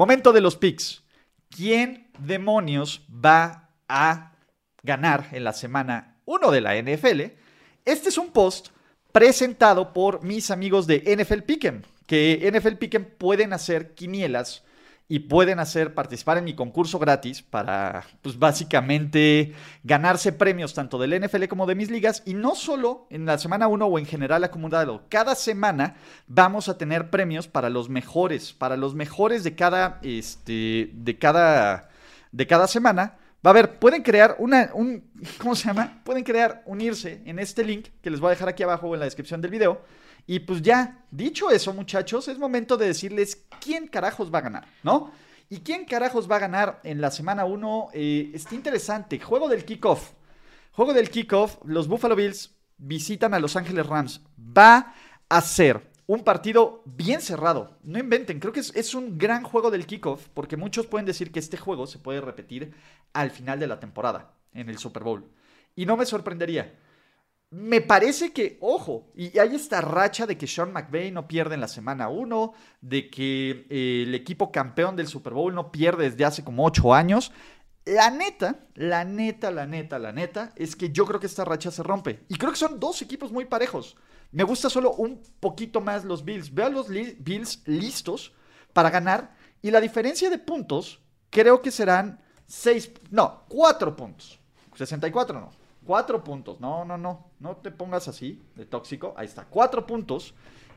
Momento de los picks. ¿Quién demonios va a ganar en la semana 1 de la NFL? Este es un post presentado por mis amigos de NFL Pick'em, que NFL Pick'em pueden hacer quinielas y pueden hacer participar en mi concurso gratis para, pues básicamente, ganarse premios tanto del NFL como de mis ligas y no solo en la semana 1 o en general acumulado. Cada semana vamos a tener premios para los mejores, para los mejores de cada, este, de cada, de cada semana. Va a ver, pueden crear una, un, ¿cómo se llama? Pueden crear, unirse en este link que les voy a dejar aquí abajo en la descripción del video y pues ya, dicho eso, muchachos, es momento de decirles quién carajos va a ganar, ¿no? ¿Y quién carajos va a ganar en la semana 1? Eh, está interesante. Juego del kickoff. Juego del kickoff. Los Buffalo Bills visitan a Los Ángeles Rams. Va a ser un partido bien cerrado. No inventen, creo que es, es, un gran juego del kickoff, porque muchos pueden decir que este juego se puede repetir al final de la temporada, en el Super Bowl. Y no me sorprendería. Me parece que, ojo, y hay esta racha de que Sean McVay no pierde en la semana 1, de que eh, el equipo campeón del Super Bowl no pierde desde hace como 8 años. La neta, la neta, la neta, la neta, es que yo creo que esta racha se rompe. Y creo que son dos equipos muy parejos. Me gusta solo un poquito más los Bills. Veo a los Bills listos para ganar. Y la diferencia de puntos, creo que serán 6, no, 4 puntos. 64 no. Cuatro puntos. No, no, no. No te pongas así de tóxico. Ahí está. Cuatro puntos.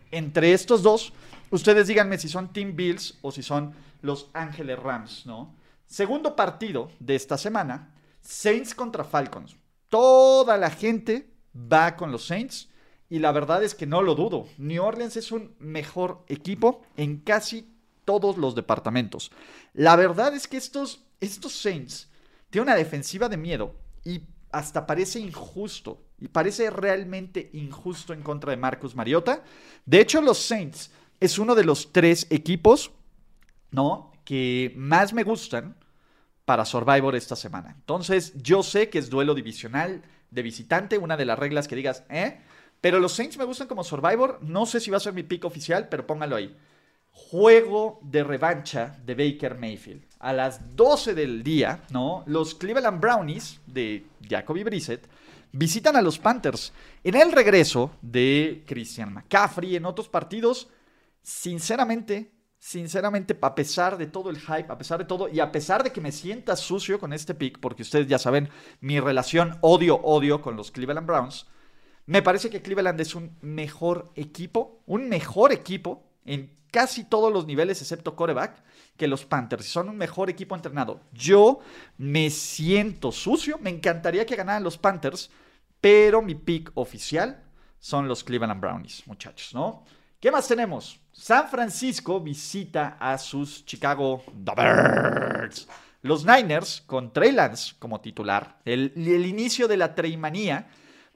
Entre estos dos, ustedes díganme si son Team Bills o si son los Ángeles Rams, ¿no? Segundo partido de esta semana, Saints contra Falcons. Toda la gente va con los Saints y la verdad es que no lo dudo. New Orleans es un mejor equipo en casi todos los departamentos. La verdad es que estos, estos Saints tienen una defensiva de miedo y hasta parece injusto y parece realmente injusto en contra de Marcus Mariota. De hecho, los Saints es uno de los tres equipos, ¿no? Que más me gustan para Survivor esta semana. Entonces, yo sé que es duelo divisional de visitante, una de las reglas que digas, ¿eh? Pero los Saints me gustan como Survivor. No sé si va a ser mi pick oficial, pero póngalo ahí. Juego de revancha de Baker Mayfield a las 12 del día, ¿no? Los Cleveland Brownies de Jacoby Brissett visitan a los Panthers. En el regreso de Christian McCaffrey, en otros partidos, sinceramente, sinceramente, a pesar de todo el hype, a pesar de todo, y a pesar de que me sienta sucio con este pick, porque ustedes ya saben mi relación odio-odio con los Cleveland Browns, me parece que Cleveland es un mejor equipo, un mejor equipo en casi todos los niveles excepto coreback que los Panthers. Son un mejor equipo entrenado. Yo me siento sucio. Me encantaría que ganaran los Panthers. Pero mi pick oficial son los Cleveland Brownies, muchachos, ¿no? ¿Qué más tenemos? San Francisco visita a sus Chicago Bears. Los Niners, con Trey Lance como titular, el, el inicio de la Treymanía,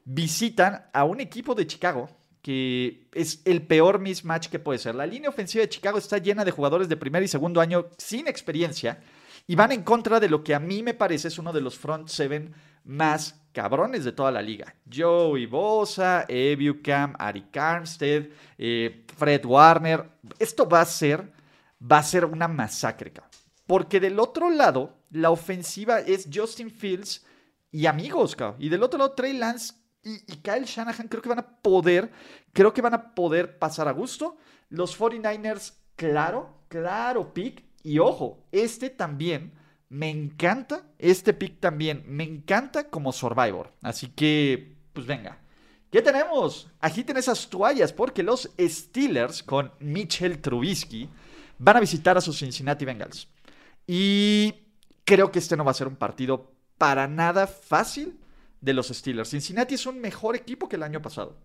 visitan a un equipo de Chicago es el peor mismatch que puede ser. La línea ofensiva de Chicago está llena de jugadores de primer y segundo año sin experiencia y van en contra de lo que a mí me parece es uno de los front seven más cabrones de toda la liga. Joey Bosa, Ebucam, Ari Armstead, eh, Fred Warner. Esto va a ser, va a ser una masacre, Porque del otro lado, la ofensiva es Justin Fields y amigos, cabrón. Y del otro lado, Trey Lance y, Kyle Shanahan creo que van a poder, creo que van a poder pasar a gusto. Los 49ers, claro, claro, pick. Y ojo, este también me encanta, este pick también me encanta como Survivor. Así que, pues venga. ¿Qué tenemos? Agiten esas toallas porque los Steelers con Mitchell Trubisky van a visitar a sus Cincinnati Bengals. Y creo que este no va a ser un partido para nada fácil de los Steelers. Cincinnati es un mejor equipo que el año pasado.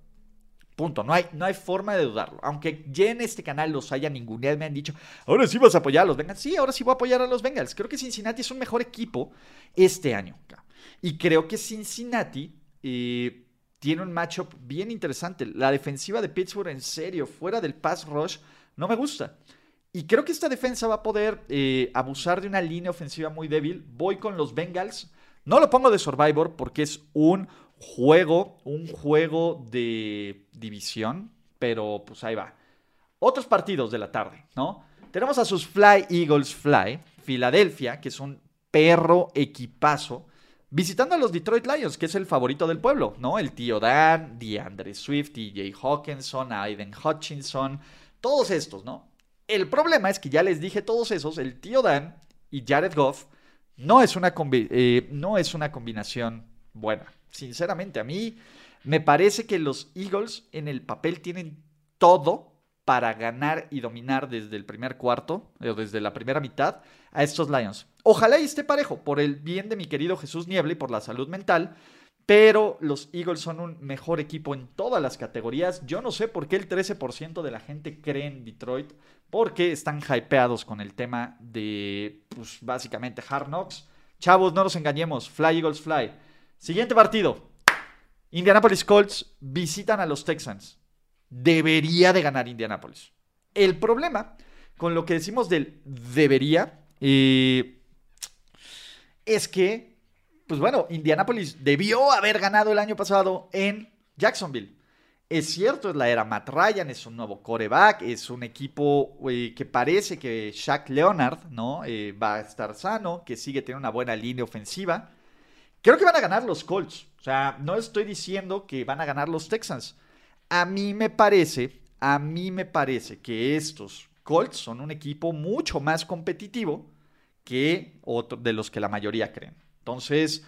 Punto. No hay, no hay forma de dudarlo. Aunque ya en este canal los haya ninguneado, me han dicho, ahora sí vas a apoyar a los Bengals. Sí, ahora sí voy a apoyar a los Bengals. Creo que Cincinnati es un mejor equipo este año. Y creo que Cincinnati eh, tiene un matchup bien interesante. La defensiva de Pittsburgh, en serio, fuera del pass rush, no me gusta. Y creo que esta defensa va a poder eh, abusar de una línea ofensiva muy débil. Voy con los Bengals. No lo pongo de Survivor porque es un juego, un juego de división, pero pues ahí va. Otros partidos de la tarde, ¿no? Tenemos a sus Fly Eagles Fly, Filadelfia, que es un perro equipazo, visitando a los Detroit Lions, que es el favorito del pueblo, ¿no? El tío Dan, DeAndre Swift, DJ Hawkinson, Aiden Hutchinson, todos estos, ¿no? El problema es que ya les dije todos esos, el tío Dan y Jared Goff, no es una, eh, no es una combinación buena. Sinceramente, a mí me parece que los Eagles en el papel tienen todo para ganar y dominar desde el primer cuarto, o desde la primera mitad, a estos Lions. Ojalá y esté parejo, por el bien de mi querido Jesús Niebla y por la salud mental, pero los Eagles son un mejor equipo en todas las categorías. Yo no sé por qué el 13% de la gente cree en Detroit, porque están hypeados con el tema de, pues básicamente, Hard Knocks. Chavos, no nos engañemos, Fly Eagles Fly. Siguiente partido. Indianapolis Colts visitan a los Texans. Debería de ganar Indianapolis. El problema con lo que decimos del debería eh, es que, pues bueno, Indianapolis debió haber ganado el año pasado en Jacksonville. Es cierto, es la era Matt Ryan, es un nuevo coreback, es un equipo que parece que Shaq Leonard ¿no? Eh, va a estar sano, que sigue teniendo una buena línea ofensiva. Creo que van a ganar los Colts. O sea, no estoy diciendo que van a ganar los Texans. A mí me parece, a mí me parece que estos Colts son un equipo mucho más competitivo que otro, de los que la mayoría creen. Entonces,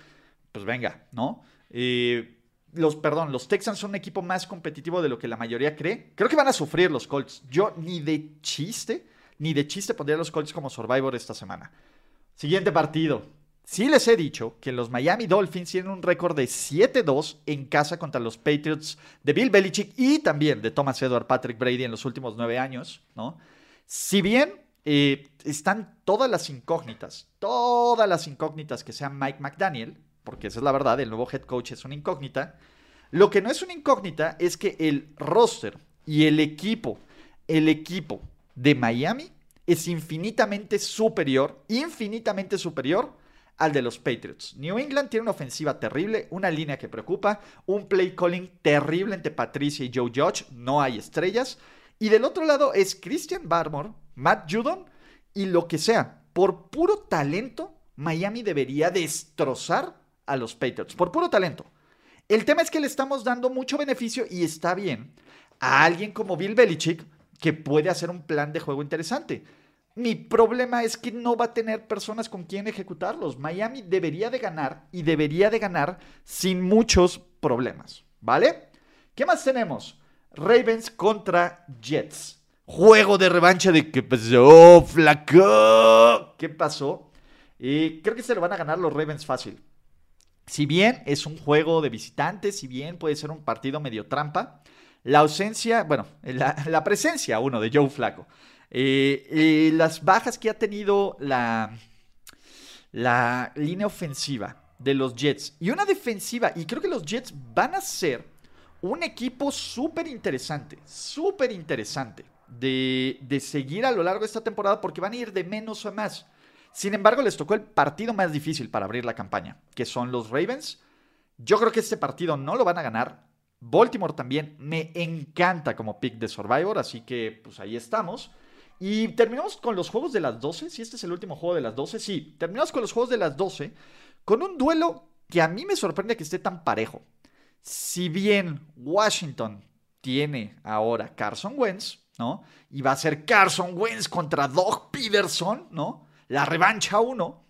pues venga, ¿no? Eh, los, perdón, los Texans son un equipo más competitivo de lo que la mayoría cree. Creo que van a sufrir los Colts. Yo ni de chiste, ni de chiste pondría a los Colts como Survivor esta semana. Siguiente partido. Sí les he dicho que los Miami Dolphins tienen un récord de 7-2 en casa contra los Patriots de Bill Belichick y también de Thomas Edward Patrick Brady en los últimos nueve años, ¿no? Si bien eh, están todas las incógnitas, todas las incógnitas que sean Mike McDaniel, porque esa es la verdad, el nuevo head coach es una incógnita, lo que no es una incógnita es que el roster y el equipo, el equipo de Miami es infinitamente superior, infinitamente superior al de los Patriots. New England tiene una ofensiva terrible, una línea que preocupa, un play calling terrible entre Patricia y Joe Judge, no hay estrellas. Y del otro lado es Christian Barmore, Matt Judon y lo que sea. Por puro talento, Miami debería destrozar a los Patriots. Por puro talento. El tema es que le estamos dando mucho beneficio y está bien a alguien como Bill Belichick que puede hacer un plan de juego interesante. Mi problema es que no va a tener personas con quien ejecutarlos. Miami debería de ganar y debería de ganar sin muchos problemas, ¿vale? ¿Qué más tenemos? Ravens contra Jets. Juego de revancha de qué pasó, flaco. ¿Qué pasó? Y creo que se lo van a ganar los Ravens fácil. Si bien es un juego de visitantes, si bien puede ser un partido medio trampa, la ausencia, bueno, la, presencia, uno, de Joe Flaco eh, las bajas que ha tenido la, la línea ofensiva de los Jets y una defensiva, y creo que los Jets van a ser un equipo súper interesante, súper interesante de, de seguir a lo largo de esta temporada porque van a ir de menos a más. Sin embargo, les tocó el partido más difícil para abrir la campaña, que son los Ravens. Yo creo que este partido no lo van a ganar. Baltimore también me encanta como pick de Survivor, así que pues ahí estamos. Y terminamos con los juegos de las 12. Si este es el último juego de las 12, sí. Terminamos con los juegos de las 12 con un duelo que a mí me sorprende que esté tan parejo. Si bien Washington tiene ahora Carson Wentz, ¿no? Y va a ser Carson Wentz contra Doug Peterson, ¿no? La revancha 1.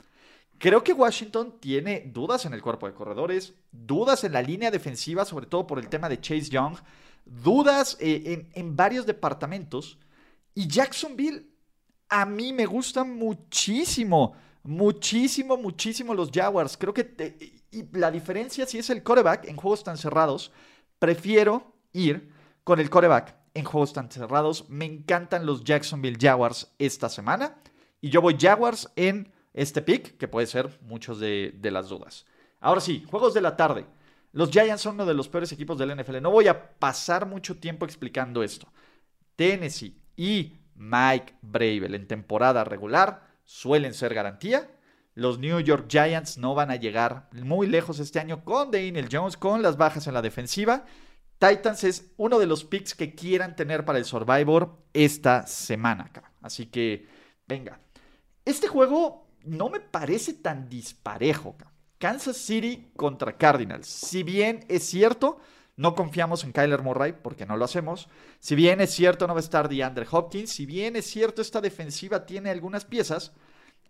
Creo que Washington tiene dudas en el cuerpo de corredores, dudas en la línea defensiva, sobre todo por el tema de Chase Young, dudas eh, en, en varios departamentos. Y Jacksonville, a mí me gustan muchísimo, muchísimo, muchísimo los Jaguars. Creo que y la diferencia si es el quarterback en juegos tan cerrados, prefiero ir con el coreback en juegos tan cerrados. Me encantan los Jacksonville Jaguars esta semana. Y yo voy Jaguars en este pick, que puede ser muchos de, de las dudas. Ahora sí, juegos de la tarde. Los Giants son uno de los peores equipos del NFL. No voy a pasar mucho tiempo explicando esto. Tennessee y Mike Bravel en temporada regular suelen ser garantía. Los New York Giants no van a llegar muy lejos este año con Daniel Jones, con las bajas en la defensiva. Titans es uno de los picks que quieran tener para el Survivor esta semana. Así que, venga. Este juego no me parece tan disparejo. Kansas City contra Cardinals. Si bien es cierto, no confiamos en Kyler Murray porque no lo hacemos. Si bien es cierto, no va a estar DeAndre Hopkins. Si bien es cierto, esta defensiva tiene algunas piezas.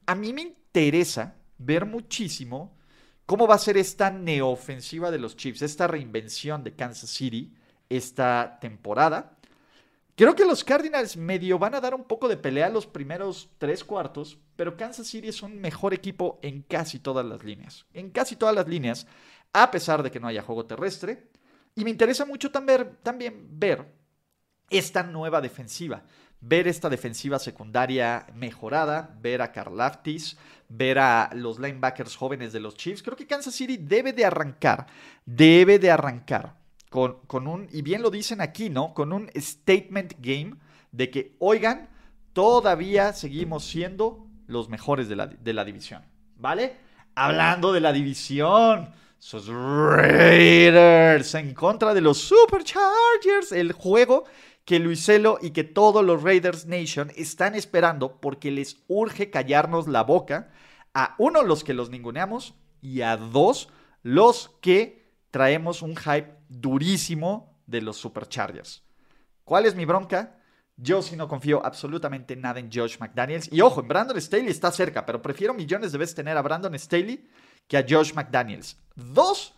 A mí me interesa ver muchísimo cómo va a ser esta neofensiva de los Chiefs, esta reinvención de Kansas City esta temporada. Creo que los Cardinals medio van a dar un poco de pelea los primeros tres cuartos, pero Kansas City es un mejor equipo en casi todas las líneas. En casi todas las líneas, a pesar de que no haya juego terrestre. Y me interesa mucho también, ver esta nueva defensiva. Ver esta defensiva secundaria mejorada, ver a Karlaftis, ver a los linebackers jóvenes de los Chiefs. Creo que Kansas City debe de arrancar, debe de arrancar con, un, y bien lo dicen aquí, ¿no? Con un statement game de que, oigan, todavía seguimos siendo los mejores de la, de la división, ¿vale? Hablando de la división, sus Raiders en contra de los Superchargers, el juego que Luiselo y que todos los Raiders Nation están esperando porque les urge callarnos la boca a uno los que los ninguneamos y a dos los que traemos un hype durísimo de los Superchargers. ¿Cuál es mi bronca? Yo sí no confío absolutamente nada en Josh McDaniels. Y ojo, en Brandon Staley está cerca, pero prefiero millones de veces tener a Brandon Staley que a Josh McDaniels. Dos,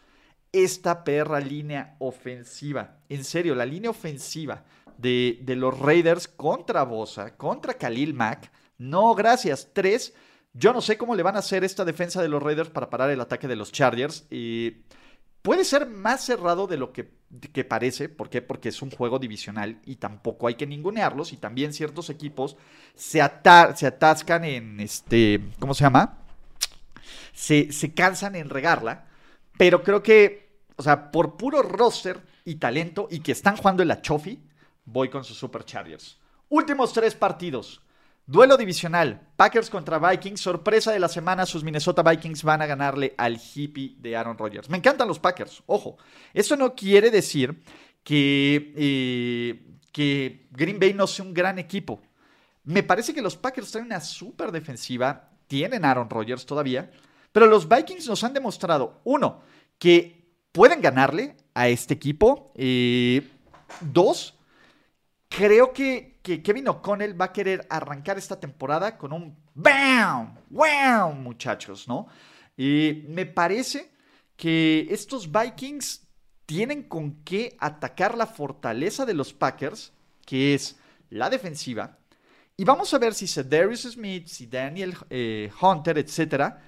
esta perra línea ofensiva. En serio, la línea ofensiva de, los Raiders contra Bosa, contra Khalil Mack. No, gracias. Tres, yo no sé cómo le van a hacer esta defensa de los Raiders para parar el ataque de los Chargers. Y Puede ser más cerrado de lo que, parece. ¿Por qué? Porque es un juego divisional y tampoco hay que ningunearlos. Y también ciertos equipos se, se atascan en este. ¿Cómo se llama? Se, se cansan en regarla. Pero creo que, o sea, por puro roster y talento y que están jugando en la Chofi, voy con sus Superchargers. Últimos tres partidos. Duelo divisional, Packers contra Vikings, sorpresa de la semana, sus Minnesota Vikings van a ganarle al hippie de Aaron Rodgers. Me encantan los Packers, ojo, eso no quiere decir que, eh, que Green Bay no sea un gran equipo. Me parece que los Packers traen una súper defensiva, tienen Aaron Rodgers todavía, pero los Vikings nos han demostrado, uno, que pueden ganarle a este equipo, eh, dos, creo que que Kevin O'Connell va a querer arrancar esta temporada con un ¡BAM! ¡Wow! Muchachos, ¿no? Y me parece que estos Vikings tienen con qué atacar la fortaleza de los Packers, que es la defensiva. Y vamos a ver si Darius Smith, si Daniel eh, Hunter, etcétera,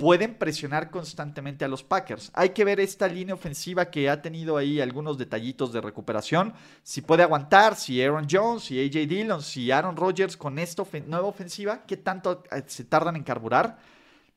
pueden presionar constantemente a los Packers. Hay que ver esta línea ofensiva que ha tenido ahí algunos detallitos de recuperación. Si puede aguantar, si Aaron Jones, si AJ Dillon, si Aaron Rodgers con esta nueva ofensiva, ¿qué tanto eh, se tardan en carburar?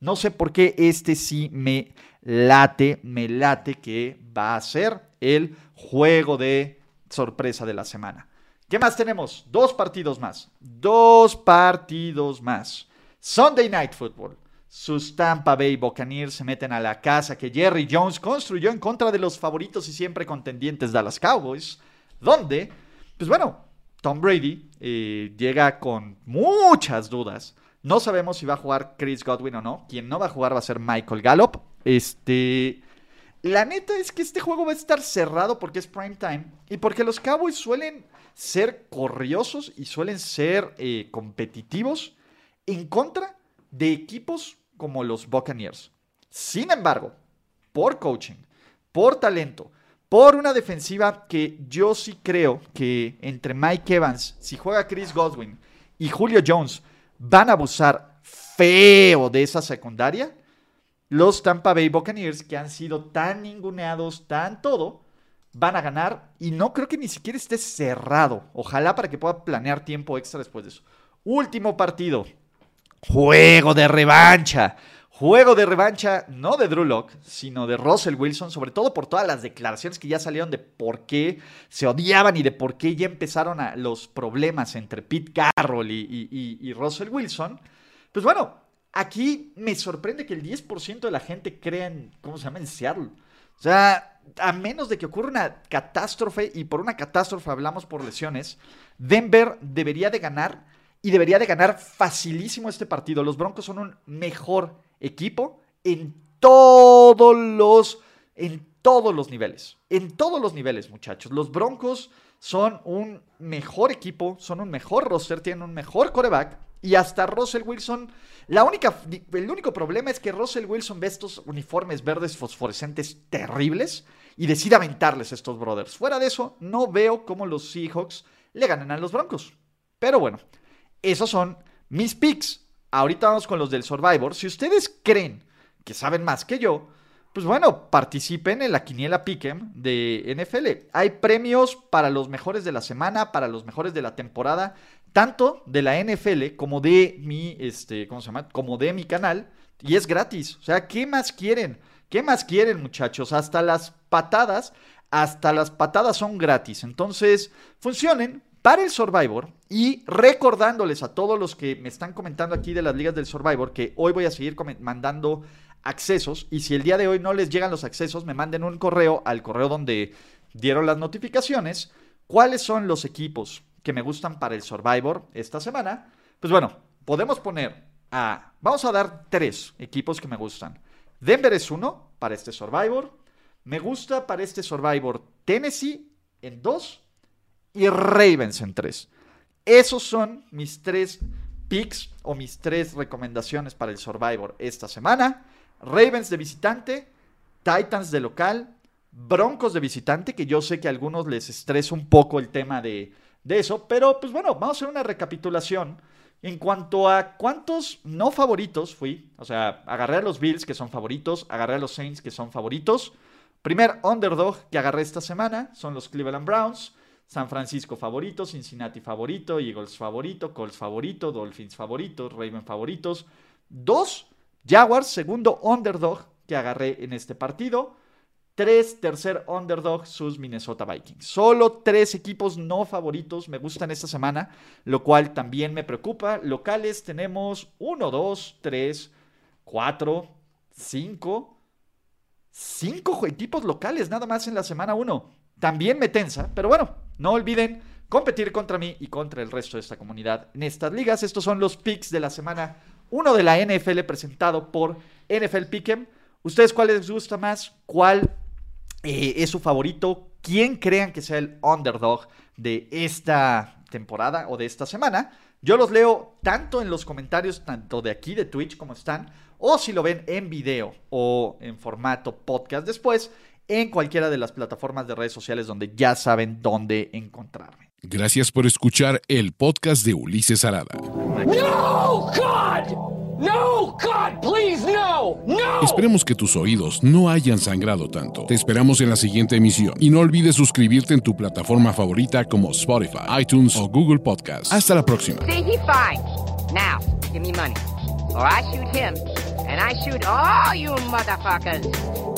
No sé por qué este sí me late, me late que va a ser el juego de sorpresa de la semana. ¿Qué más tenemos? Dos partidos más. Dos partidos más. Sunday Night Football sus Tampa Bay Buccaneers se meten a la casa que Jerry Jones construyó en contra de los favoritos y siempre contendientes Dallas Cowboys, donde, pues bueno, Tom Brady eh, llega con muchas dudas. No sabemos si va a jugar Chris Godwin o no. Quien no va a jugar va a ser Michael Gallup. Este. La neta es que este juego va a estar cerrado porque es prime time y porque los Cowboys suelen ser corriosos y suelen ser eh, competitivos en contra de equipos como los Buccaneers. Sin embargo, por coaching, por talento, por una defensiva que yo sí creo que entre Mike Evans, si juega Chris Godwin y Julio Jones van a abusar feo de esa secundaria, los Tampa Bay Buccaneers, que han sido tan ninguneados, tan todo, van a ganar y no creo que ni siquiera esté cerrado. Ojalá para que pueda planear tiempo extra después de eso. Último partido. Juego de revancha. Juego de revancha, no de Drew Locke, sino de Russell Wilson, sobre todo por todas las declaraciones que ya salieron de por qué se odiaban y de por qué ya empezaron los problemas entre Pete Carroll y, Russell Wilson. Pues bueno, aquí me sorprende que el 10% de la gente crea en, ¿cómo se llama? En Seattle. O sea, a menos de que ocurra una catástrofe, y por una catástrofe hablamos por lesiones, Denver debería de ganar y debería de ganar facilísimo este partido. Los Broncos son un mejor equipo en todos los, en todos los niveles. En todos los niveles, muchachos. Los Broncos son un mejor equipo, son un mejor roster, tienen un mejor coreback. Y hasta Russell Wilson, la única, el único problema es que Russell Wilson ve estos uniformes verdes fosforescentes terribles y decide aventarles a estos brothers. Fuera de eso, no veo cómo los Seahawks le ganan a los Broncos. Pero bueno, esos son mis picks. Ahorita vamos con los del Survivor. Si ustedes creen que saben más que yo, pues bueno, participen en la quiniela Pick'em de NFL. Hay premios para los mejores de la semana, para los mejores de la temporada, tanto de la NFL como de mi, este, ¿cómo se llama? Como de mi canal. Y es gratis. O sea, ¿qué más quieren? ¿Qué más quieren, muchachos? Hasta las patadas, hasta las patadas son gratis. Entonces, funcionen, para el Survivor y recordándoles a todos los que me están comentando aquí de las ligas del Survivor que hoy voy a seguir mandando accesos y si el día de hoy no les llegan los accesos, me manden un correo al correo donde dieron las notificaciones, cuáles son los equipos que me gustan para el Survivor esta semana. Pues bueno, podemos poner a, vamos a dar tres equipos que me gustan. Denver es uno para este Survivor. Me gusta para este Survivor Tennessee en dos y Ravens en 3. Esos son mis tres picks o mis tres recomendaciones para el Survivor esta semana. Ravens de visitante, Titans de local, Broncos de visitante, que yo sé que a algunos les estresa un poco el tema de, de eso, pero pues bueno, vamos a hacer una recapitulación. En cuanto a cuántos no favoritos fui, o sea, agarré a los Bills que son favoritos, agarré a los Saints que son favoritos. Primer underdog que agarré esta semana son los Cleveland Browns. San Francisco favorito, Cincinnati favorito, Eagles favorito, Colts favorito, Dolphins favoritos, Ravens favoritos. Dos, Jaguars, segundo underdog que agarré en este partido. Tres, tercer underdog, sus Minnesota Vikings. Solo tres equipos no favoritos me gustan esta semana, lo cual también me preocupa. Locales tenemos uno, dos, tres, cuatro, cinco. Cinco equipos locales nada más en la semana uno. También me tensa, pero bueno, no olviden competir contra mí y contra el resto de esta comunidad en estas ligas. Estos son los picks de la semana 1 de la NFL presentado por NFL Pick'em. ¿Ustedes cuál les gusta más? ¿Cuál eh, es su favorito? ¿Quién crean que sea el underdog de esta temporada o de esta semana? Yo los leo tanto en los comentarios, tanto de aquí de Twitch como están, o si lo ven en video o en formato podcast después, en cualquiera de las plataformas de redes sociales donde ya saben dónde encontrarme. Gracias por escuchar el podcast de Ulises Arada. No, God! No, God, please, no, no. Esperemos que tus oídos no hayan sangrado tanto. Te esperamos en la siguiente emisión y no olvides suscribirte en tu plataforma favorita como Spotify, iTunes o Google Podcast. Hasta la próxima. Now, give me money, or I shoot him, and I shoot all you motherfuckers.